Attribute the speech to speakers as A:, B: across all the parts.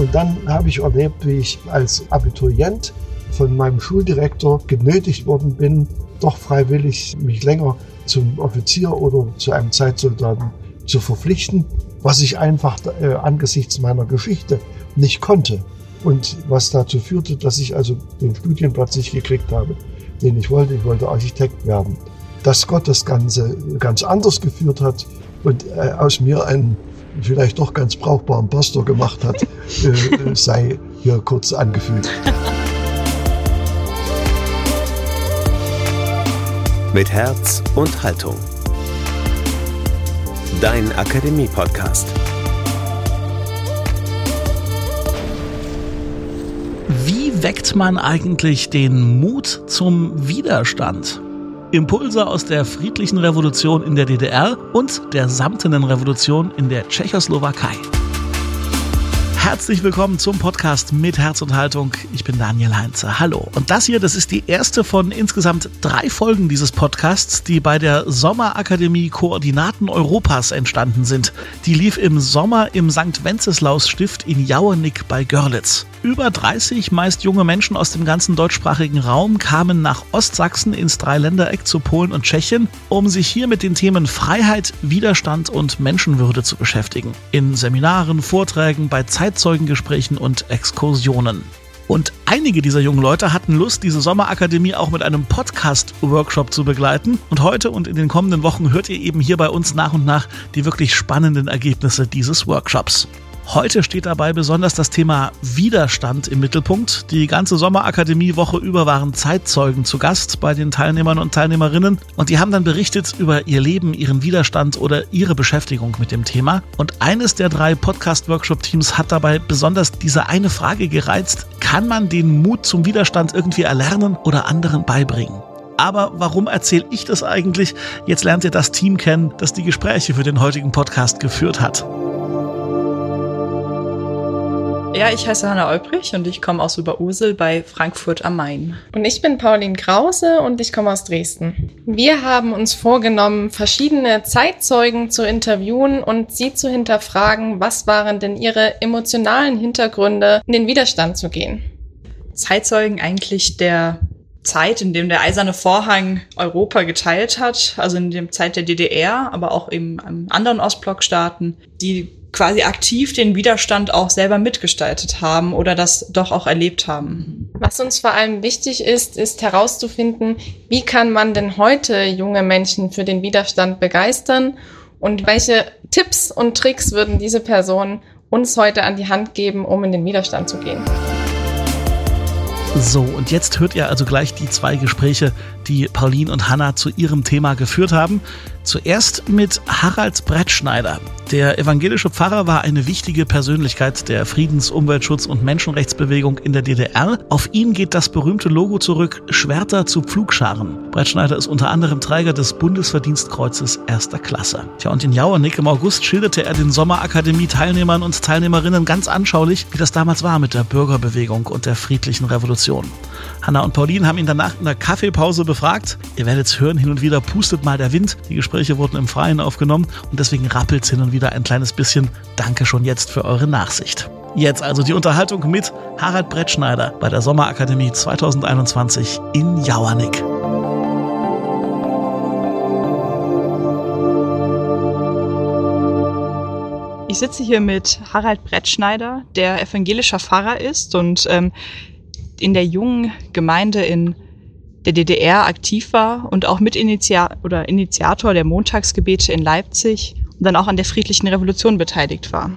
A: Und dann habe ich erlebt, wie ich als Abiturient von meinem Schuldirektor genötigt worden bin, doch freiwillig mich länger zum Offizier oder zu einem Zeitsoldaten zu verpflichten, was ich einfach äh, angesichts meiner Geschichte nicht konnte. Und was dazu führte, dass ich also den Studienplatz nicht gekriegt habe, den ich wollte. Ich wollte Architekt werden. Dass Gott das Ganze ganz anders geführt hat und äh, aus mir einen vielleicht doch ganz brauchbaren Pastor gemacht hat, äh, sei hier kurz angefügt.
B: Mit Herz und Haltung. Dein Akademie-Podcast.
C: Wie weckt man eigentlich den Mut zum Widerstand? Impulse aus der friedlichen Revolution in der DDR und der samtenen Revolution in der Tschechoslowakei. Herzlich willkommen zum Podcast mit Herz und Haltung. Ich bin Daniel Heinze. Hallo. Und das hier, das ist die erste von insgesamt drei Folgen dieses Podcasts, die bei der Sommerakademie Koordinaten Europas entstanden sind. Die lief im Sommer im St. Wenceslaus Stift in Jauernick bei Görlitz. Über 30 meist junge Menschen aus dem ganzen deutschsprachigen Raum kamen nach Ostsachsen ins Dreiländereck zu Polen und Tschechien, um sich hier mit den Themen Freiheit, Widerstand und Menschenwürde zu beschäftigen. In Seminaren, Vorträgen, bei Zeitzeugengesprächen und Exkursionen. Und einige dieser jungen Leute hatten Lust, diese Sommerakademie auch mit einem Podcast-Workshop zu begleiten. Und heute und in den kommenden Wochen hört ihr eben hier bei uns nach und nach die wirklich spannenden Ergebnisse dieses Workshops. Heute steht dabei besonders das Thema Widerstand im Mittelpunkt. Die ganze Sommerakademie-Woche über waren Zeitzeugen zu Gast bei den Teilnehmern und Teilnehmerinnen und die haben dann berichtet über ihr Leben, ihren Widerstand oder ihre Beschäftigung mit dem Thema. Und eines der drei Podcast-Workshop-Teams hat dabei besonders diese eine Frage gereizt, kann man den Mut zum Widerstand irgendwie erlernen oder anderen beibringen? Aber warum erzähle ich das eigentlich? Jetzt lernt ihr das Team kennen, das die Gespräche für den heutigen Podcast geführt hat.
D: Ja, ich heiße Hanna Olbrich und ich komme aus Oberursel bei Frankfurt am Main.
E: Und ich bin Pauline Krause und ich komme aus Dresden. Wir haben uns vorgenommen, verschiedene Zeitzeugen zu interviewen und sie zu hinterfragen, was waren denn ihre emotionalen Hintergründe, in den Widerstand zu gehen.
D: Zeitzeugen eigentlich der Zeit, in dem der eiserne Vorhang Europa geteilt hat, also in der Zeit der DDR, aber auch eben in anderen Ostblockstaaten, die quasi aktiv den Widerstand auch selber mitgestaltet haben oder das doch auch erlebt haben.
E: Was uns vor allem wichtig ist, ist herauszufinden, wie kann man denn heute junge Menschen für den Widerstand begeistern und welche Tipps und Tricks würden diese Personen uns heute an die Hand geben, um in den Widerstand zu gehen.
C: So, und jetzt hört ihr also gleich die zwei Gespräche, die Pauline und Hanna zu ihrem Thema geführt haben. Zuerst mit Harald Brettschneider. Der evangelische Pfarrer war eine wichtige Persönlichkeit der Friedens-, Umweltschutz- und Menschenrechtsbewegung in der DDR. Auf ihn geht das berühmte Logo zurück, Schwerter zu Pflugscharen. Brettschneider ist unter anderem Träger des Bundesverdienstkreuzes erster Klasse. Tja, und in Jauernick im August schilderte er den Sommerakademie-Teilnehmern und Teilnehmerinnen ganz anschaulich, wie das damals war mit der Bürgerbewegung und der friedlichen Revolution. Hanna und Pauline haben ihn danach in der Kaffeepause befragt. Ihr werdet es hören, hin und wieder pustet mal der Wind. Die Gespräche wurden im Freien aufgenommen und deswegen rappelt es hin und wieder ein kleines bisschen. Danke schon jetzt für eure Nachsicht. Jetzt also die Unterhaltung mit Harald Brettschneider bei der Sommerakademie 2021 in Jauernick.
D: Ich sitze hier mit Harald Brettschneider, der evangelischer Pfarrer ist und ähm, in der jungen Gemeinde in der DDR aktiv war und auch Mitinitiator oder der Montagsgebete in Leipzig und dann auch an der friedlichen Revolution beteiligt war.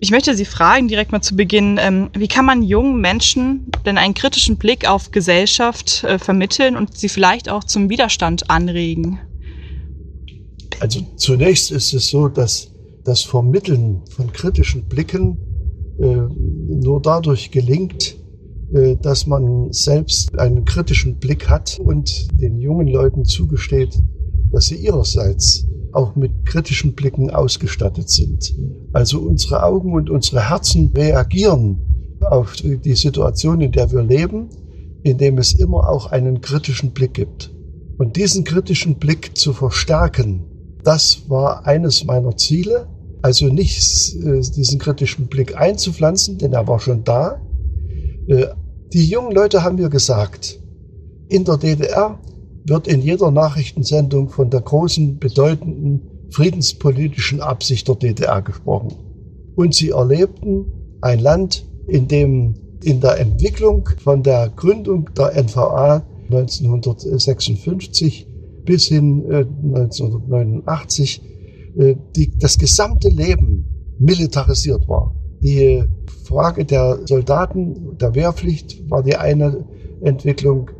D: Ich möchte Sie fragen, direkt mal zu Beginn, ähm, wie kann man jungen Menschen denn einen kritischen Blick auf Gesellschaft äh, vermitteln und sie vielleicht auch zum Widerstand anregen?
A: Also zunächst ist es so, dass das Vermitteln von kritischen Blicken äh, nur dadurch gelingt, dass man selbst einen kritischen Blick hat und den jungen Leuten zugesteht, dass sie ihrerseits auch mit kritischen Blicken ausgestattet sind. Also unsere Augen und unsere Herzen reagieren auf die Situation, in der wir leben, indem es immer auch einen kritischen Blick gibt. Und diesen kritischen Blick zu verstärken, das war eines meiner Ziele also nicht äh, diesen kritischen Blick einzupflanzen, denn er war schon da. Äh, die jungen Leute haben mir gesagt, in der DDR wird in jeder Nachrichtensendung von der großen, bedeutenden friedenspolitischen Absicht der DDR gesprochen. Und sie erlebten ein Land, in dem in der Entwicklung von der Gründung der NVA 1956 bis hin äh, 1989 äh, die, das gesamte Leben militarisiert war. Die Frage der Soldaten, der Wehrpflicht war die eine Entwicklung,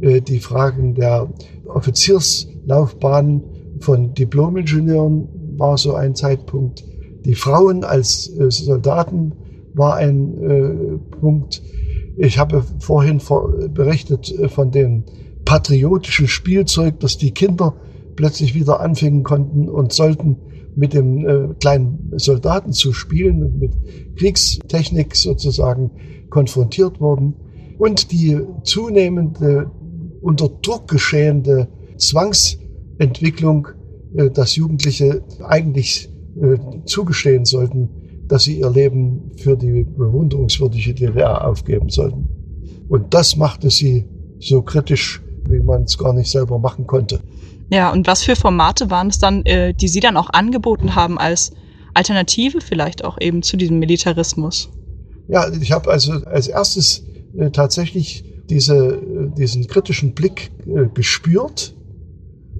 A: äh, die Fragen der Offizierslaufbahn von Diplomingenieuren war so ein Zeitpunkt. Die Frauen als äh, Soldaten war ein äh, Punkt. Ich habe vorhin berichtet von dem patriotischen Spielzeug, das die Kinder plötzlich wieder anfangen konnten und sollten mit dem äh, kleinen Soldaten zu spielen und mit Kriegstechnik sozusagen konfrontiert wurden und die zunehmende unter Druck geschehende Zwangsentwicklung, äh, dass Jugendliche eigentlich äh, zugestehen sollten, dass sie ihr Leben für die bewunderungswürdige DDR aufgeben sollten. Und das machte sie so kritisch, wie man es gar nicht selber machen konnte.
D: Ja, und was für Formate waren es dann, äh, die Sie dann auch angeboten haben als Alternative vielleicht auch eben zu diesem Militarismus?
A: Ja, ich habe also als erstes äh, tatsächlich diese, äh, diesen kritischen Blick äh, gespürt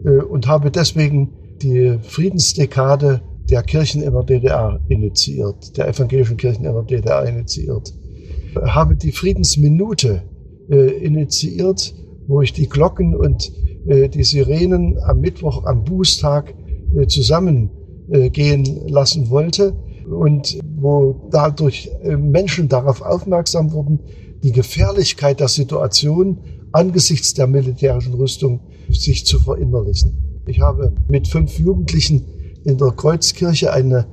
A: äh, und habe deswegen die Friedensdekade der Kirchen in der DDR initiiert, der evangelischen Kirchen in der DDR initiiert. Habe die Friedensminute äh, initiiert, wo ich die Glocken und äh, die Sirenen am Mittwoch, am Bußtag äh, zusammengehen äh, lassen wollte und wo dadurch äh, Menschen darauf aufmerksam wurden, die Gefährlichkeit der Situation angesichts der militärischen Rüstung sich zu verinnerlichen. Ich habe mit fünf Jugendlichen in der Kreuzkirche eine,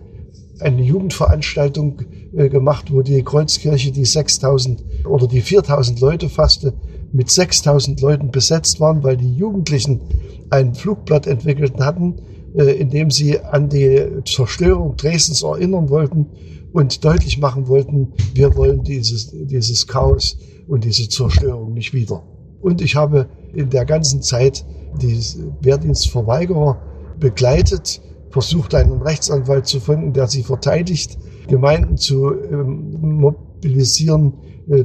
A: eine Jugendveranstaltung äh, gemacht, wo die Kreuzkirche die 6000 oder die 4000 Leute fasste, mit 6000 Leuten besetzt waren, weil die Jugendlichen ein Flugblatt entwickelt hatten, äh, in dem sie an die Zerstörung Dresdens erinnern wollten und deutlich machen wollten, wir wollen dieses, dieses Chaos und diese Zerstörung nicht wieder. Und ich habe in der ganzen Zeit die Wehrdienstverweigerer begleitet, versucht einen Rechtsanwalt zu finden, der sie verteidigt, Gemeinden zu ähm, mobilisieren,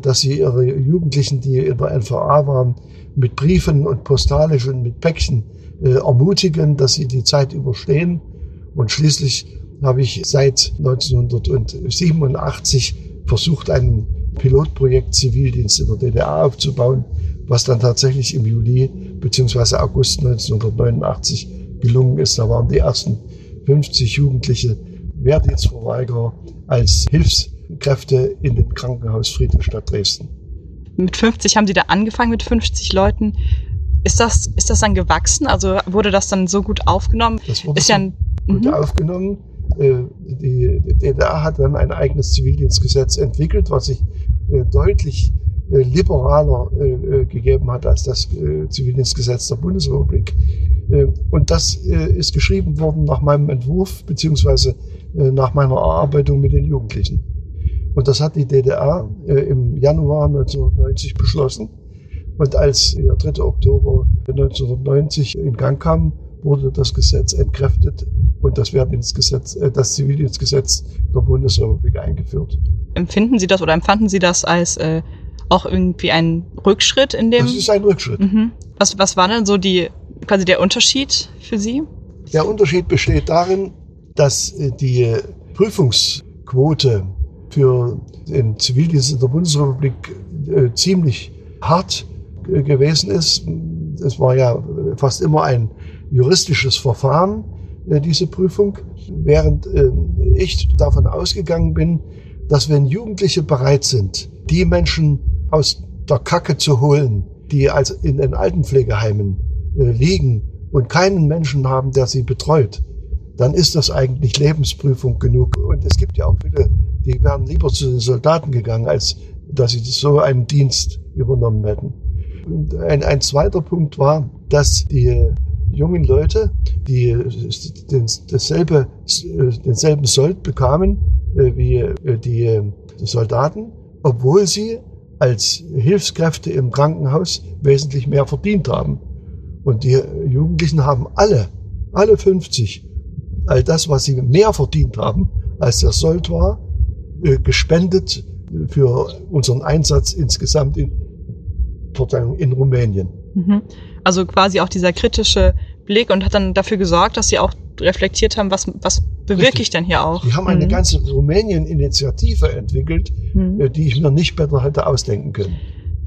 A: dass sie ihre Jugendlichen, die in der NVA waren, mit Briefen und postalisch und mit Päckchen äh, ermutigen, dass sie die Zeit überstehen. Und schließlich habe ich seit 1987 versucht, ein Pilotprojekt Zivildienst in der DDR aufzubauen, was dann tatsächlich im Juli bzw. August 1989 gelungen ist. Da waren die ersten 50 Jugendliche Wehrdienstverweigerer als Hilfs Kräfte in dem Krankenhaus Friedrichstadt Dresden.
D: Mit 50 haben Sie da angefangen, mit 50 Leuten. Ist das, ist das dann gewachsen? Also wurde das dann so gut aufgenommen?
A: Das wurde ist ja ein, gut mhm. aufgenommen. Äh, die DDR hat dann ein eigenes Zivildienstgesetz entwickelt, was sich äh, deutlich äh, liberaler gegeben hat als das Zivildienstgesetz der Bundesrepublik. Und das ist geschrieben worden nach meinem Entwurf beziehungsweise nach meiner Erarbeitung mit den Jugendlichen. Und das hat die DDR äh, im Januar 1990 beschlossen. Und als der 3. Oktober 1990 in Gang kam, wurde das Gesetz entkräftet und das Wehrdienstgesetz, äh, das Zivildienstgesetz der Bundesrepublik eingeführt.
D: Empfinden Sie das oder empfanden Sie das als äh, auch irgendwie ein Rückschritt in dem?
A: Das ist ein Rückschritt.
D: Mhm. Was, was war denn so die, quasi der Unterschied für Sie?
A: Der Unterschied besteht darin, dass äh, die Prüfungsquote für den Zivildienst in der Bundesrepublik äh, ziemlich hart äh, gewesen ist. Es war ja fast immer ein juristisches Verfahren, äh, diese Prüfung, während äh, ich davon ausgegangen bin, dass wenn Jugendliche bereit sind, die Menschen aus der Kacke zu holen, die als in den Altenpflegeheimen liegen und keinen Menschen haben, der sie betreut, dann ist das eigentlich Lebensprüfung genug. Und es gibt ja auch viele die wären lieber zu den Soldaten gegangen, als dass sie so einen Dienst übernommen hätten. Und ein, ein zweiter Punkt war, dass die jungen Leute, die den, dasselbe, denselben Sold bekamen äh, wie äh, die Soldaten, obwohl sie als Hilfskräfte im Krankenhaus wesentlich mehr verdient haben. Und die Jugendlichen haben alle, alle 50, all das, was sie mehr verdient haben, als der Sold war, äh, gespendet für unseren Einsatz insgesamt in, in Rumänien.
D: Mhm. Also quasi auch dieser kritische Blick und hat dann dafür gesorgt, dass sie auch reflektiert haben, was, was bewirke Richtig. ich denn hier auch?
A: Die haben eine mhm. ganze Rumänien-Initiative entwickelt, mhm. Äh, die ich mir nicht besser hätte ausdenken können.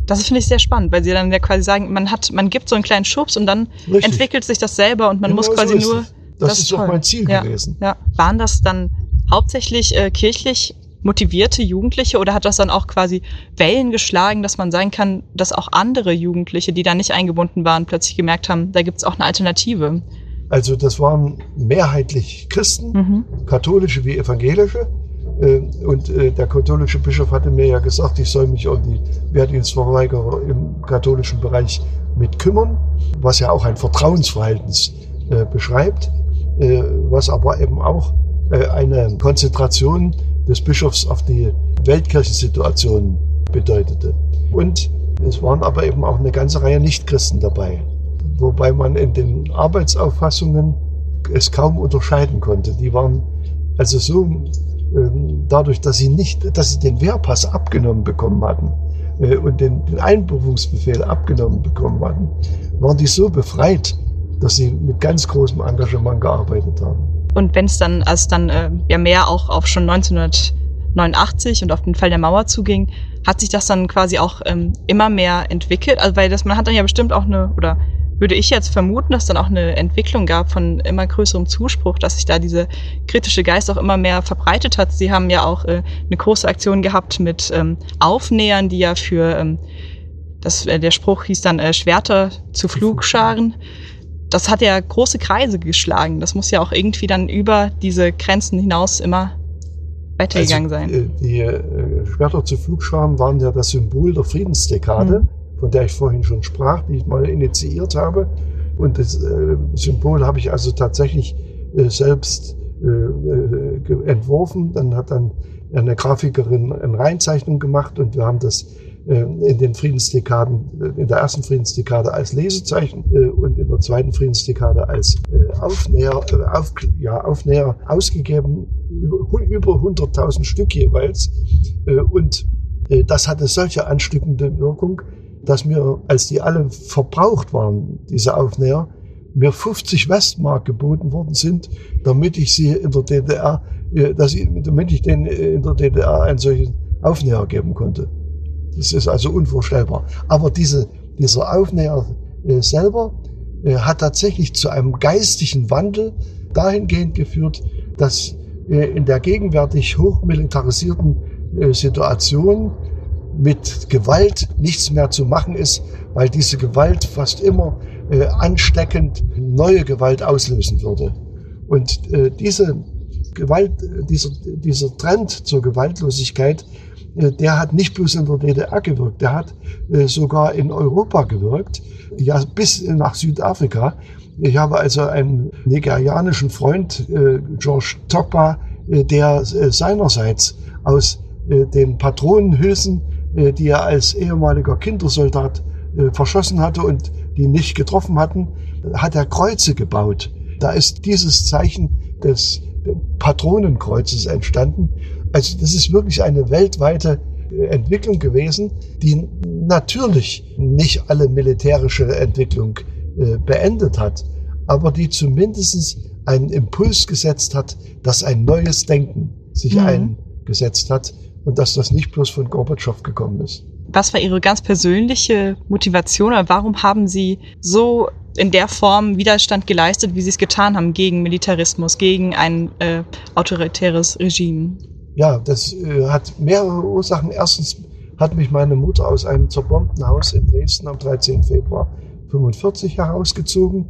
D: Das finde ich sehr spannend, weil sie dann ja quasi sagen, man hat, man gibt so einen kleinen Schubs und dann Richtig. entwickelt sich das selber und man genau muss quasi so nur.
A: Das, das, ist auch mein Ziel
D: ja.
A: gewesen.
D: Ja. Waren das dann hauptsächlich äh, kirchlich motivierte Jugendliche oder hat das dann auch quasi Wellen geschlagen, dass man sagen kann, dass auch andere Jugendliche, die da nicht eingebunden waren, plötzlich gemerkt haben, da gibt es auch eine Alternative?
A: Also das waren mehrheitlich Christen, mhm. katholische wie evangelische. Äh, und äh, der katholische Bischof hatte mir ja gesagt, ich soll mich um die Wehrdienstverweigerer im katholischen Bereich mit kümmern, was ja auch ein Vertrauensverhältnis äh, beschreibt, was aber eben auch eine Konzentration des Bischofs auf die Weltkirchensituation bedeutete. Und es waren aber eben auch eine ganze Reihe Nichtchristen dabei wobei man in den Arbeitsauffassungen es kaum unterscheiden konnte. Die waren also so, ähm, dadurch, dass sie nicht, dass sie den Wehrpass abgenommen bekommen hatten äh, und den, den Einberufungsbefehl abgenommen bekommen hatten, waren die so befreit, dass sie mit ganz großem Engagement gearbeitet haben.
D: Und wenn es dann, als dann äh, ja mehr auch auf schon 1989 und auf den Fall der Mauer zuging, hat sich das dann quasi auch ähm, immer mehr entwickelt? Also weil das, man hat dann ja bestimmt auch eine, oder würde ich jetzt vermuten, dass dann auch eine Entwicklung gab von immer größerem Zuspruch, dass sich da diese kritische Geist auch immer mehr verbreitet hat. Sie haben ja auch äh, eine große Aktion gehabt mit ähm, Aufnähern, die ja für ähm, das, äh, der Spruch hieß dann äh, Schwerter zu Flugscharen. Das hat ja große Kreise geschlagen. Das muss ja auch irgendwie dann über diese Grenzen hinaus immer weitergegangen also, sein.
A: Äh, die äh, Schwerter zu Flugscharen waren ja das Symbol der Friedensdekade. Mhm von der ich vorhin schon sprach, die ich mal initiiert habe. Und das äh, Symbol habe ich also tatsächlich äh, selbst entworfen. Dann hat dann eine Grafikerin eine Reinzeichnung gemacht und wir haben das in den Friedensdekaden, äh, in der ersten Friedensdekade als Lesezeichen und in der zweiten Friedensdekade als Aufnäher, auf, ja, Aufnäher ausgegeben, über 100.000 Stück jeweils. Und das hatte solche anstückende Wirkung, dass mir, als die alle verbraucht waren, diese Aufnäher, mir 50 Westmark geboten worden sind, damit ich sie in der DDR, äh, dass ich, damit ich den äh, in der DDR einen solchen Aufnäher geben konnte. Das ist also unvorstellbar. Aber diese, dieser Aufnäher äh, selber hat tatsächlich zu einem geistigen Wandel dahingehend geführt, dass in der gegenwärtig hochmilitarisierten Situation mit Gewalt nichts mehr zu machen ist, weil diese Gewalt fast immer äh, ansteckend neue Gewalt auslösen würde. Und äh, diese Gewalt, dieser, dieser Trend zur Gewaltlosigkeit, äh, der hat nicht bloß in der DDR gewirkt, der hat äh, sogar in Europa gewirkt, ja bis nach Südafrika. Ich habe also einen nigerianischen Freund, äh, George Tokpa, äh, der äh, seinerseits aus äh, den Patronenhülsen äh, die er als ehemaliger Kindersoldat äh, verschossen hatte und die nicht getroffen hatten, hat er Kreuze gebaut. Da ist dieses Zeichen des Patronenkreuzes entstanden. Also das ist wirklich eine weltweite äh, Entwicklung gewesen, die natürlich nicht alle militärische Entwicklung beendet hat, aber die zumindest einen Impuls gesetzt hat, dass ein neues Denken sich mhm. eingesetzt hat und dass das nicht bloß von Gorbatschow gekommen ist.
D: Was war Ihre ganz persönliche Motivation warum haben Sie so in der Form Widerstand geleistet, wie Sie es getan haben gegen Militarismus, gegen ein äh, autoritäres Regime?
A: Ja, das äh, hat mehrere Ursachen. Erstens hat mich meine Mutter aus einem zerbombten Haus in Dresden am 13. Februar 1945 herausgezogen.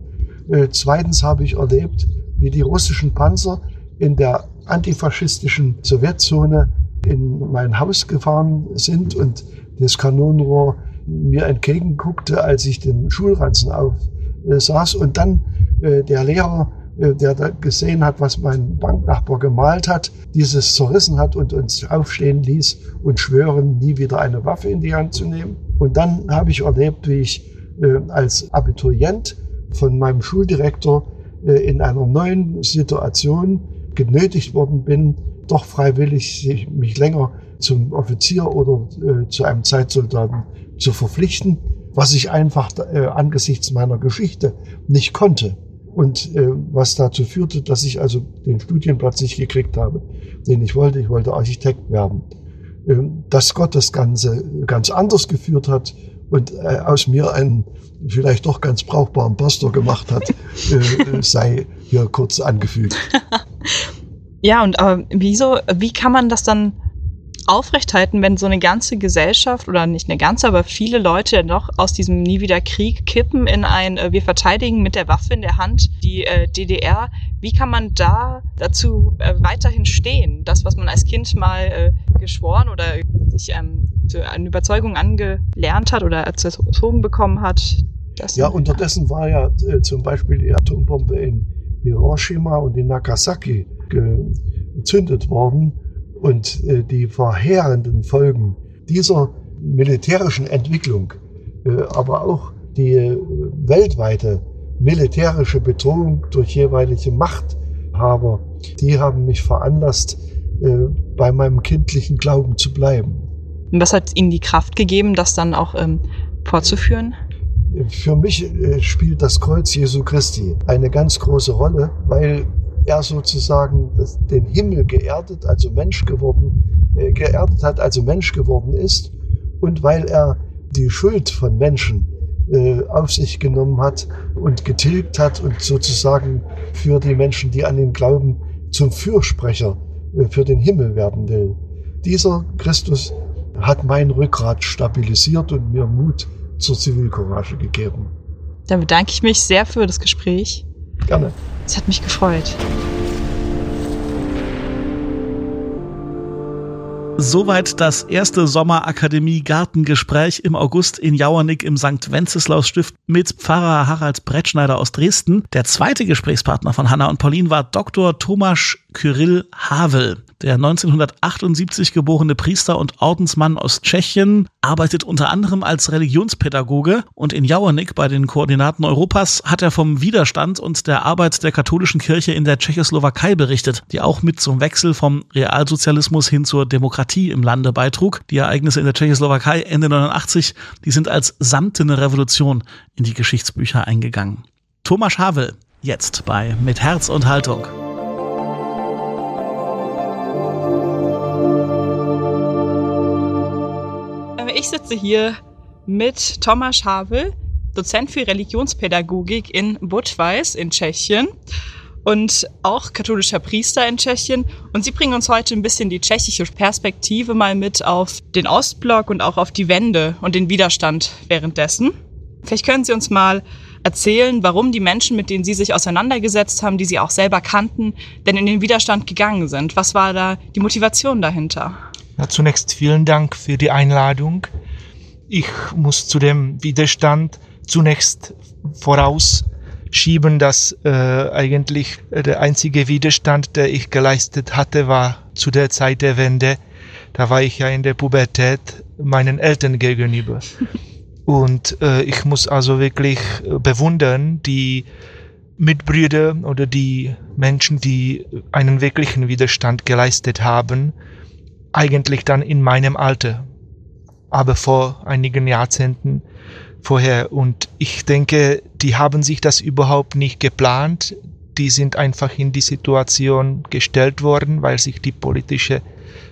A: Äh, zweitens habe ich erlebt, wie die russischen Panzer in der antifaschistischen Sowjetzone in mein Haus gefahren sind und das Kanonenrohr mir entgegenguckte, als ich den Schulranzen auf, äh, saß und dann äh, der Lehrer, äh, der da gesehen hat, was mein Banknachbar gemalt hat, dieses zerrissen hat und uns aufstehen ließ und schwören, nie wieder eine Waffe in die Hand zu nehmen. Und dann habe ich erlebt, wie ich äh, als Abiturient von meinem Schuldirektor äh, in einer neuen Situation genötigt worden bin, doch freiwillig mich länger zum Offizier oder äh, zu einem Zeitsoldaten zu verpflichten, was ich einfach äh, angesichts meiner Geschichte nicht konnte. Und äh, was dazu führte, dass ich also den Studienplatz nicht gekriegt habe, den ich wollte. Ich wollte Architekt werden. Äh, dass Gott das Ganze ganz anders geführt hat und äh, aus mir einen vielleicht doch ganz brauchbaren Pastor gemacht hat, äh, sei hier kurz angefügt.
D: ja, und aber wieso, wie kann man das dann aufrechthalten, wenn so eine ganze Gesellschaft oder nicht eine ganze, aber viele Leute noch aus diesem Nie wieder Krieg kippen in ein äh, Wir verteidigen mit der Waffe in der Hand die äh, DDR. Wie kann man da dazu äh, weiterhin stehen? Das, was man als Kind mal äh, geschworen oder sich ähm, zu einer Überzeugung angelernt hat oder erzogen bekommen hat.
A: ja, unterdessen war ja äh, zum Beispiel die Atombombe in Hiroshima und in Nagasaki gezündet worden und äh, die verheerenden Folgen dieser militärischen Entwicklung, äh, aber auch die äh, weltweite militärische Bedrohung durch jeweilige Machthaber, die haben mich veranlasst, bei meinem kindlichen Glauben zu bleiben.
D: Und was hat Ihnen die Kraft gegeben, das dann auch ähm, fortzuführen?
A: Für mich spielt das Kreuz Jesu Christi eine ganz große Rolle, weil er sozusagen das, den Himmel geerdet, also Mensch geworden, äh, geerdet hat, also Mensch geworden ist und weil er die Schuld von Menschen äh, auf sich genommen hat und getilgt hat und sozusagen für die Menschen, die an ihn glauben, zum Fürsprecher äh, für den Himmel werden will. Dieser Christus hat mein Rückgrat stabilisiert und mir Mut zur Zivilcourage gegeben.
D: Dann bedanke ich mich sehr für das Gespräch.
A: Gerne.
D: Es hat mich gefreut.
C: Soweit das erste Sommerakademie-Gartengespräch im August in Jauernick im St. Wenceslaus Stift mit Pfarrer Harald Brettschneider aus Dresden. Der zweite Gesprächspartner von Hanna und Pauline war Dr. Thomas Kyrill Havel. Der 1978 geborene Priester und Ordensmann aus Tschechien arbeitet unter anderem als Religionspädagoge und in Jauernick bei den Koordinaten Europas hat er vom Widerstand und der Arbeit der katholischen Kirche in der Tschechoslowakei berichtet, die auch mit zum Wechsel vom Realsozialismus hin zur Demokratie im Lande beitrug. Die Ereignisse in der Tschechoslowakei Ende 89, die sind als samtene Revolution in die Geschichtsbücher eingegangen. Thomas Havel, jetzt bei Mit Herz und Haltung.
D: Ich sitze hier mit Thomas Havel, Dozent für Religionspädagogik in Budweis in Tschechien und auch katholischer Priester in Tschechien. Und Sie bringen uns heute ein bisschen die tschechische Perspektive mal mit auf den Ostblock und auch auf die Wende und den Widerstand währenddessen. Vielleicht können Sie uns mal erzählen, warum die Menschen, mit denen Sie sich auseinandergesetzt haben, die Sie auch selber kannten, denn in den Widerstand gegangen sind. Was war da die Motivation dahinter?
F: Ja, zunächst vielen Dank für die Einladung. Ich muss zu dem Widerstand zunächst vorausschieben, dass äh, eigentlich der einzige Widerstand, der ich geleistet hatte, war zu der Zeit der Wende. Da war ich ja in der Pubertät meinen Eltern gegenüber. Und äh, ich muss also wirklich äh, bewundern, die Mitbrüder oder die Menschen, die einen wirklichen Widerstand geleistet haben, eigentlich dann in meinem Alter, aber vor einigen Jahrzehnten vorher. Und ich denke, die haben sich das überhaupt nicht geplant. Die sind einfach in die Situation gestellt worden, weil sich die politische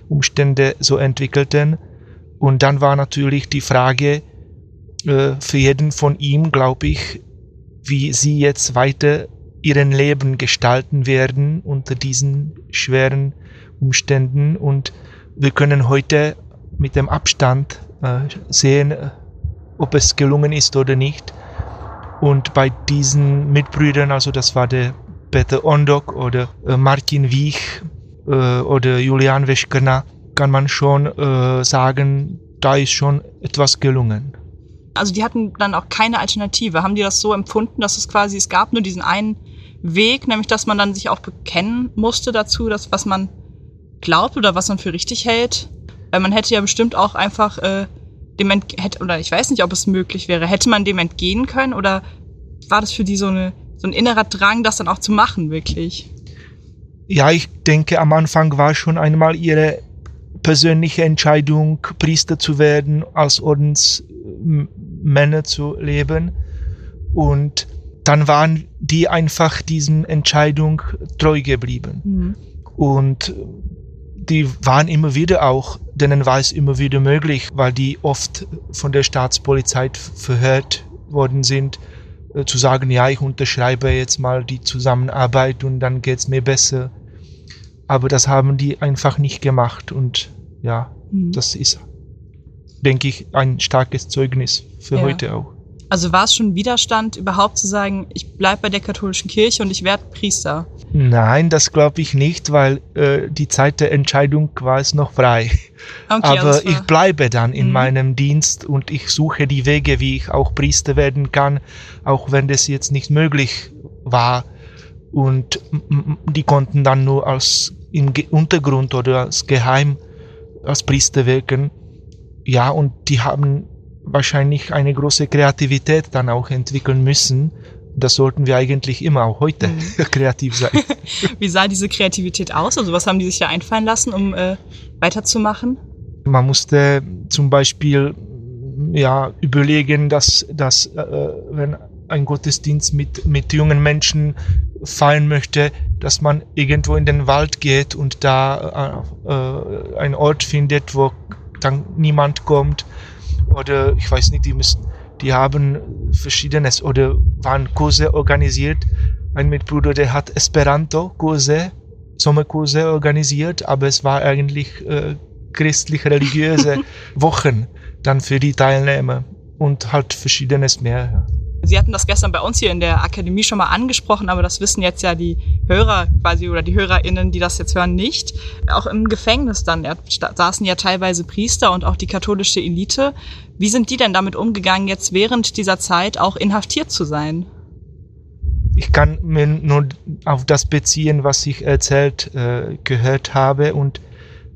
F: Umstände so entwickelten. Und dann war natürlich die Frage äh, für jeden von ihm, glaube ich, wie sie jetzt weiter ihren Leben gestalten werden unter diesen schweren Umständen. Und wir können heute mit dem Abstand äh, sehen, äh, ob es gelungen ist oder nicht. Und bei diesen Mitbrüdern, also das war der Peter Ondok oder äh, Martin Wiech äh, oder Julian Weschkerner, kann man schon äh, sagen, da ist schon etwas gelungen.
D: Also die hatten dann auch keine Alternative. Haben die das so empfunden, dass es quasi, es gab nur diesen einen Weg, nämlich dass man dann sich auch bekennen musste dazu, dass was man glaubt oder was man für richtig hält? Weil man hätte ja bestimmt auch einfach äh, dem ent hätte, oder ich weiß nicht, ob es möglich wäre, hätte man dem entgehen können oder war das für die so eine so ein innerer Drang, das dann auch zu machen, wirklich?
F: Ja, ich denke, am Anfang war schon einmal ihre persönliche Entscheidung, Priester zu werden, als Ordensmänner zu leben. Und dann waren die einfach diesen Entscheidung treu geblieben. Mhm. Und die waren immer wieder auch, denen war es immer wieder möglich, weil die oft von der Staatspolizei verhört worden sind, äh, zu sagen, ja, ich unterschreibe jetzt mal die Zusammenarbeit und dann geht's mir besser. Aber das haben die einfach nicht gemacht und ja, mhm. das ist, denke ich, ein starkes Zeugnis für ja. heute auch.
D: Also war es schon Widerstand, überhaupt zu sagen, ich bleibe bei der katholischen Kirche und ich werde Priester?
F: Nein, das glaube ich nicht, weil äh, die Zeit der Entscheidung war es noch frei. Okay, Aber ich bleibe dann in mhm. meinem Dienst und ich suche die Wege, wie ich auch Priester werden kann, auch wenn das jetzt nicht möglich war. Und die konnten dann nur als im Untergrund oder als Geheim als Priester wirken. Ja, und die haben wahrscheinlich eine große Kreativität dann auch entwickeln müssen. Das sollten wir eigentlich immer auch heute mhm. kreativ sein.
D: Wie sah diese Kreativität aus? Also was haben die sich da einfallen lassen, um äh, weiterzumachen?
F: Man musste zum Beispiel ja überlegen, dass, dass äh, wenn ein Gottesdienst mit, mit jungen Menschen feiern möchte, dass man irgendwo in den Wald geht und da äh, äh, einen Ort findet, wo dann niemand kommt oder ich weiß nicht, die müssen, die haben verschiedenes oder waren Kurse organisiert. Ein Mitbruder, der hat Esperanto-Kurse, Sommerkurse organisiert, aber es war eigentlich äh, christlich-religiöse Wochen dann für die Teilnehmer und halt verschiedenes mehr.
D: Sie hatten das gestern bei uns hier in der Akademie schon mal angesprochen, aber das wissen jetzt ja die Hörer quasi oder die HörerInnen, die das jetzt hören, nicht. Auch im Gefängnis dann da saßen ja teilweise Priester und auch die katholische Elite. Wie sind die denn damit umgegangen, jetzt während dieser Zeit auch inhaftiert zu sein?
F: Ich kann mir nur auf das beziehen, was ich erzählt äh, gehört habe und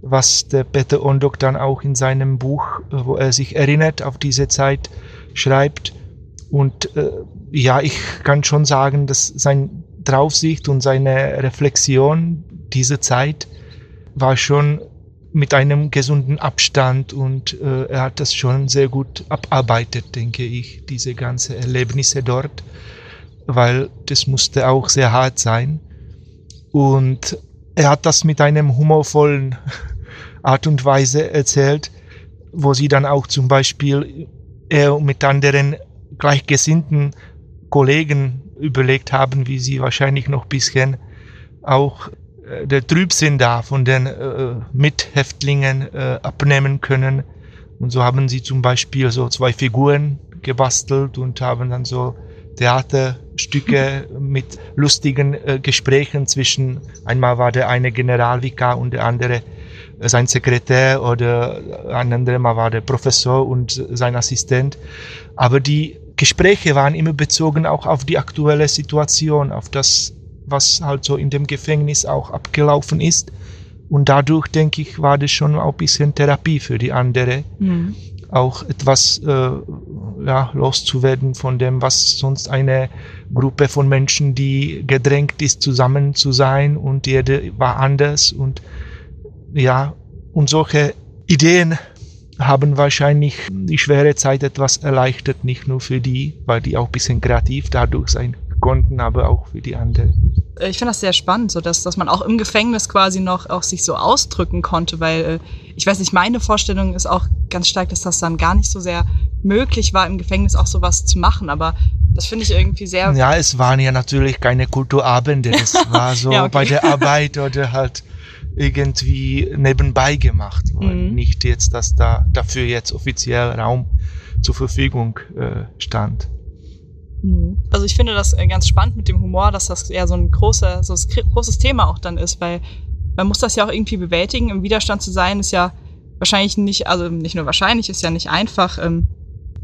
F: was der Peter Ondok dann auch in seinem Buch, äh, wo er sich erinnert, auf diese Zeit schreibt. Und äh, ja, ich kann schon sagen, dass sein Draufsicht und seine Reflexion dieser Zeit war schon mit einem gesunden Abstand und äh, er hat das schon sehr gut abarbeitet, denke ich, diese ganzen Erlebnisse dort, weil das musste auch sehr hart sein. Und er hat das mit einem humorvollen Art und Weise erzählt, wo sie dann auch zum Beispiel er mit anderen gleichgesinnten Kollegen überlegt haben, wie sie wahrscheinlich noch bisschen auch äh, der Trübsinn da von den äh, Mithäftlingen äh, abnehmen können. Und so haben sie zum Beispiel so zwei Figuren gebastelt und haben dann so Theaterstücke mit lustigen äh, Gesprächen zwischen, einmal war der eine Generalvikar und der andere äh, sein Sekretär oder ein anderer Mal war der Professor und sein Assistent. Aber die Gespräche waren immer bezogen auch auf die aktuelle Situation, auf das, was halt so in dem Gefängnis auch abgelaufen ist. Und dadurch, denke ich, war das schon auch ein bisschen Therapie für die andere. Mhm. Auch etwas äh, ja, loszuwerden von dem, was sonst eine Gruppe von Menschen, die gedrängt ist, zusammen zu sein und jeder war anders und ja, und solche Ideen haben wahrscheinlich die schwere Zeit etwas erleichtert, nicht nur für die, weil die auch ein bisschen kreativ dadurch sein konnten, aber auch für die anderen.
D: Ich finde das sehr spannend, so dass, dass man auch im Gefängnis quasi noch auch sich so ausdrücken konnte, weil äh, ich weiß nicht, meine Vorstellung ist auch ganz stark, dass das dann gar nicht so sehr möglich war, im Gefängnis auch sowas zu machen, aber das finde ich irgendwie sehr.
F: Ja, es waren ja natürlich keine Kulturabende, es war so ja, okay. bei der Arbeit oder halt irgendwie nebenbei gemacht. Mhm. Nicht jetzt, dass da dafür jetzt offiziell Raum zur Verfügung äh, stand.
D: Mhm. Also ich finde das äh, ganz spannend mit dem Humor, dass das ja so ein großer, so ein großes Thema auch dann ist, weil man muss das ja auch irgendwie bewältigen. Im Widerstand zu sein ist ja wahrscheinlich nicht, also nicht nur wahrscheinlich, ist ja nicht einfach. Ähm,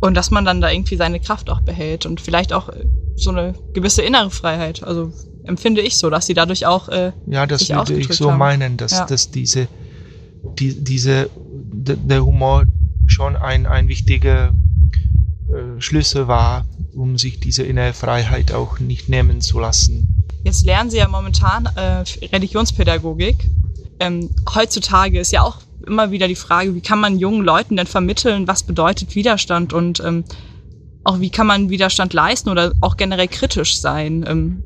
D: Und dass man dann da irgendwie seine Kraft auch behält und vielleicht auch äh, so eine gewisse innere Freiheit. Also empfinde ich so, dass sie dadurch auch. Äh,
F: Ja, das würde ich so
D: haben.
F: meinen, dass,
D: Ja.
F: dass diese, die, diese, de- der Humor schon ein, ein wichtiger äh, Schlüssel war, um sich diese innere Freiheit auch nicht nehmen zu lassen.
D: Jetzt lernen sie ja momentan äh, Religionspädagogik. Ähm, heutzutage ist ja auch immer wieder die Frage, wie kann man jungen Leuten denn vermitteln, was bedeutet Widerstand und ähm, auch wie kann man Widerstand leisten oder auch generell kritisch sein. Ähm,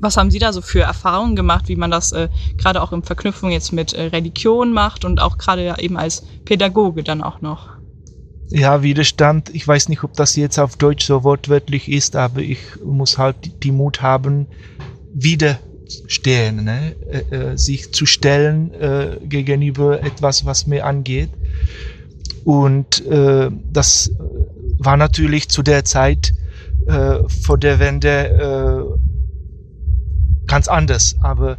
D: was haben Sie da so für Erfahrungen gemacht, wie man das äh, gerade auch in Verknüpfung jetzt mit äh, Religion macht und auch gerade eben als Pädagoge dann auch noch?
F: Ja, Widerstand, ich weiß nicht, ob das jetzt auf Deutsch so wortwörtlich ist, aber ich muss halt die Mut haben, widerstehen, ne? äh, äh, sich zu stellen äh, gegenüber etwas, was mir angeht. Und äh, das war natürlich zu der Zeit äh, vor der Wende ganz anders. Aber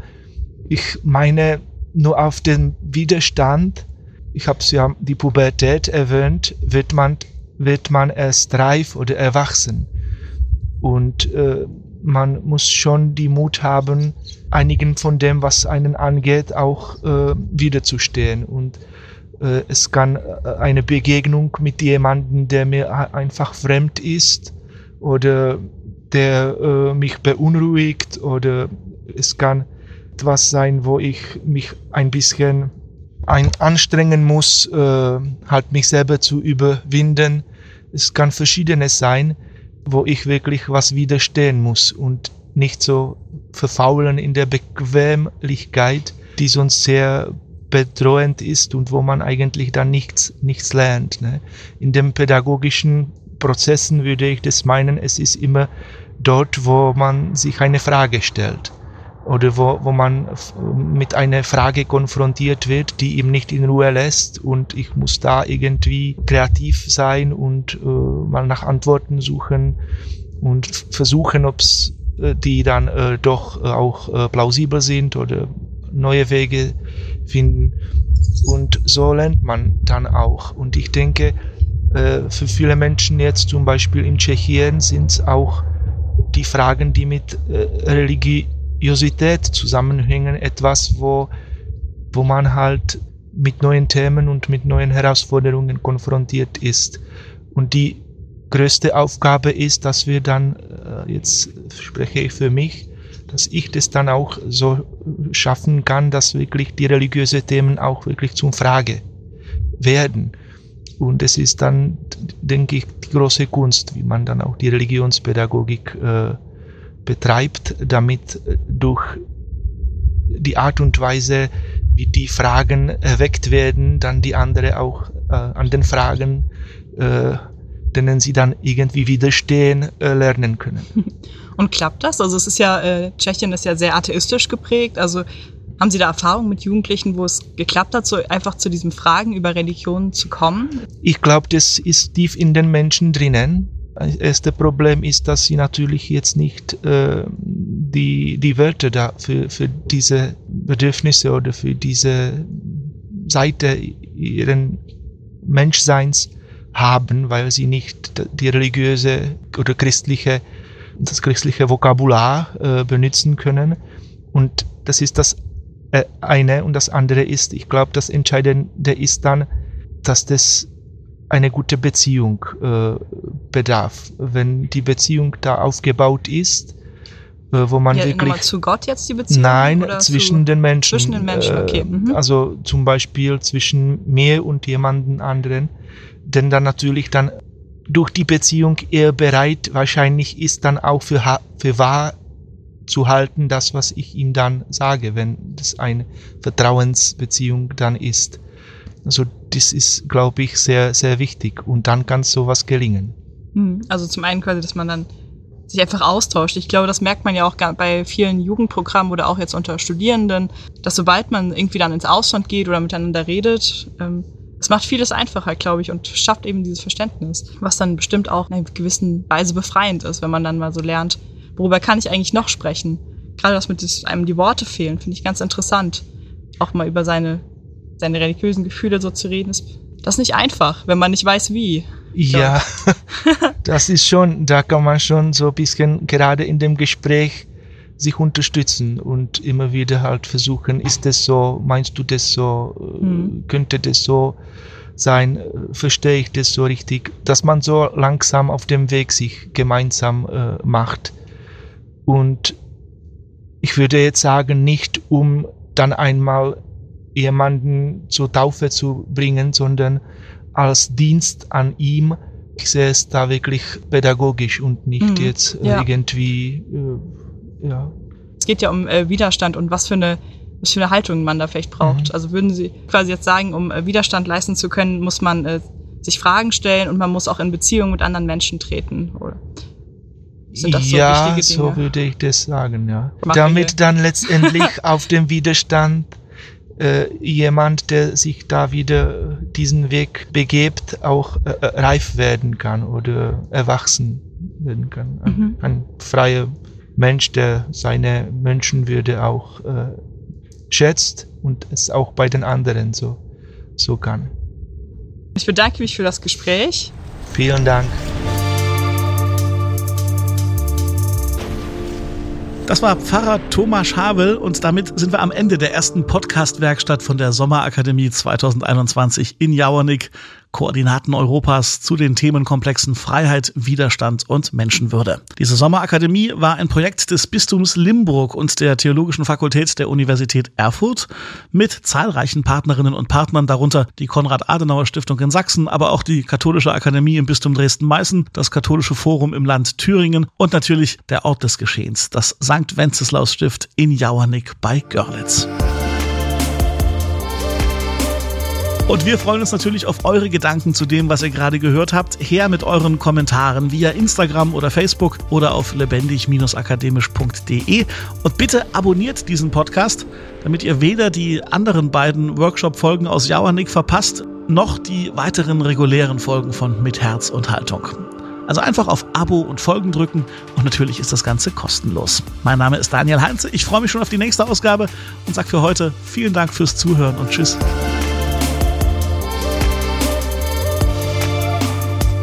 F: ich meine nur auf den Widerstand, ich habe es ja die Pubertät erwähnt, wird man, wird man erst reif oder erwachsen. Und äh, man muss schon die Mut haben, einigen von dem, was einen angeht, auch äh, wiederzustehen. Und äh, es kann äh, eine Begegnung mit jemandem, der mir einfach fremd ist oder der äh, mich beunruhigt oder es kann etwas sein, wo ich mich ein bisschen ein anstrengen muss, äh, halt mich selber zu überwinden. Es kann verschiedenes sein, wo ich wirklich was widerstehen muss und nicht so verfaulen in der Bequemlichkeit, die sonst sehr bedrohend ist und wo man eigentlich dann nichts, nichts lernt. Ne? In den pädagogischen Prozessen würde ich das meinen, es ist immer dort, wo man sich eine Frage stellt oder wo, wo man mit einer Frage konfrontiert wird, die ihm nicht in Ruhe lässt und ich muss da irgendwie kreativ sein und äh, mal nach Antworten suchen und versuchen, ob äh, die dann äh, doch äh, auch äh, plausibel sind oder neue Wege finden. Und so lernt man dann auch. Und ich denke, für viele Menschen jetzt zum Beispiel in Tschechien sind es auch die Fragen, die mit äh, Religiosität zusammenhängen, etwas, wo, wo man halt mit neuen Themen und mit neuen Herausforderungen konfrontiert ist. Und die größte Aufgabe ist, dass wir dann, äh, jetzt spreche ich für mich, dass ich das dann auch so schaffen kann, dass wirklich die religiöse Themen auch wirklich zum Frage werden. Und es ist dann, denke ich, die große Kunst, wie man dann auch die Religionspädagogik äh, betreibt, damit durch die Art und Weise, wie die Fragen erweckt werden, dann die andere auch äh, an den Fragen, äh, denen sie dann irgendwie widerstehen, äh, lernen können.
D: Und klappt das? Also es ist ja, äh, Tschechien ist ja sehr atheistisch geprägt. Also haben Sie da Erfahrungen mit Jugendlichen, wo es geklappt hat, so einfach zu diesen Fragen über Religion zu kommen?
F: Ich glaube, das ist tief in den Menschen drinnen. Das erste Problem ist, dass sie natürlich jetzt nicht äh, die, die Wörter da für, für diese Bedürfnisse oder für diese Seite ihren Menschseins haben, weil sie nicht die religiöse oder christliche, das christliche Vokabular äh, benutzen können. Und das ist das äh, eine. Und das andere ist, ich glaube, das Entscheidende ist dann, dass das eine gute Beziehung äh, bedarf. Wenn die Beziehung da aufgebaut ist, äh, wo man
D: ja,
F: wirklich
D: zu Gott jetzt die Beziehung?
F: Nein, zwischen den Menschen.
D: zwischen den Menschen, okay.
F: Äh,
D: Mhm.
F: Also zum Beispiel zwischen mir und jemanden anderen, denn dann natürlich dann durch die Beziehung eher bereit wahrscheinlich ist dann auch für, für wahr zu halten, das, was ich ihm dann sage, wenn das eine Vertrauensbeziehung dann ist. Also das ist, glaube ich, sehr, sehr wichtig und dann kann sowas gelingen.
D: Mhm. Also zum einen quasi, dass man dann sich einfach austauscht. Ich glaube, das merkt man ja auch bei vielen Jugendprogrammen oder auch jetzt unter Studierenden, dass sobald man irgendwie dann ins Ausland geht oder miteinander redet, ähm, es macht vieles einfacher, glaube ich, und schafft eben dieses Verständnis, was dann bestimmt auch in einer gewissen Weise befreiend ist, wenn man dann mal so lernt, worüber kann ich eigentlich noch sprechen. Gerade das mit einem die Worte fehlen, finde ich ganz interessant. Auch mal über seine, seine religiösen Gefühle so zu reden, ist Das ist nicht einfach, wenn man nicht weiß, wie.
F: Ja, das ist schon, da kann man schon so ein bisschen gerade in dem Gespräch sich unterstützen und immer wieder halt versuchen, ist das so, meinst du das so, hm. könnte das so sein, verstehe ich das so richtig, dass man so langsam auf dem Weg sich gemeinsam äh, macht. Und ich würde jetzt sagen, nicht um dann einmal jemanden zur Taufe zu bringen, sondern als Dienst an ihm. Ich sehe es da wirklich pädagogisch und nicht mhm. jetzt ja. irgendwie, äh, ja.
D: Es geht ja um äh, Widerstand und was für eine was für eine Haltung man da vielleicht braucht. Mhm. Also würden Sie quasi jetzt sagen, um äh, Widerstand leisten zu können, muss man äh, sich Fragen stellen und man muss auch in Beziehung mit anderen Menschen treten, oder?
F: Sind das so ja, so würde ich das sagen, ja. Machen Damit dann letztendlich auf dem Widerstand äh, jemand, der sich da wieder diesen Weg begebt, auch äh, äh reif werden kann oder erwachsen werden kann. Mhm. Ein freier Mensch, der seine Menschenwürde auch äh, schätzt und es auch bei den anderen so, so kann.
D: Ich bedanke mich für das Gespräch.
F: Vielen Dank.
C: Das war Pfarrer Thomas Havel und damit sind wir am Ende der ersten Podcast-Werkstatt von der Sommerakademie 2021 in Jauernick. Koordinaten Europas zu den Themenkomplexen Freiheit, Widerstand und Menschenwürde. Diese Sommerakademie war ein Projekt des Bistums Limburg und der Theologischen Fakultät der Universität Erfurt mit zahlreichen Partnerinnen und Partnern, darunter die Konrad-Adenauer-Stiftung in Sachsen, aber auch die Katholische Akademie im Bistum Dresden-Meißen, das Katholische Forum im Land Thüringen und natürlich der Ort des Geschehens, das St. Wenceslaus Stift in Jauernick bei Görlitz. Und wir freuen uns natürlich auf eure Gedanken zu dem, was ihr gerade gehört habt. Her mit euren Kommentaren via Instagram oder Facebook oder auf lebendig-akademisch.de. Und bitte abonniert diesen Podcast, damit ihr weder die anderen beiden Workshop-Folgen aus Jauernick verpasst, noch die weiteren regulären Folgen von Mit Herz und Haltung. Also einfach auf Abo und Folgen drücken und natürlich ist das Ganze kostenlos. Mein Name ist Daniel Heinze, ich freue mich schon auf die nächste Ausgabe und sage für heute vielen Dank fürs Zuhören und Tschüss.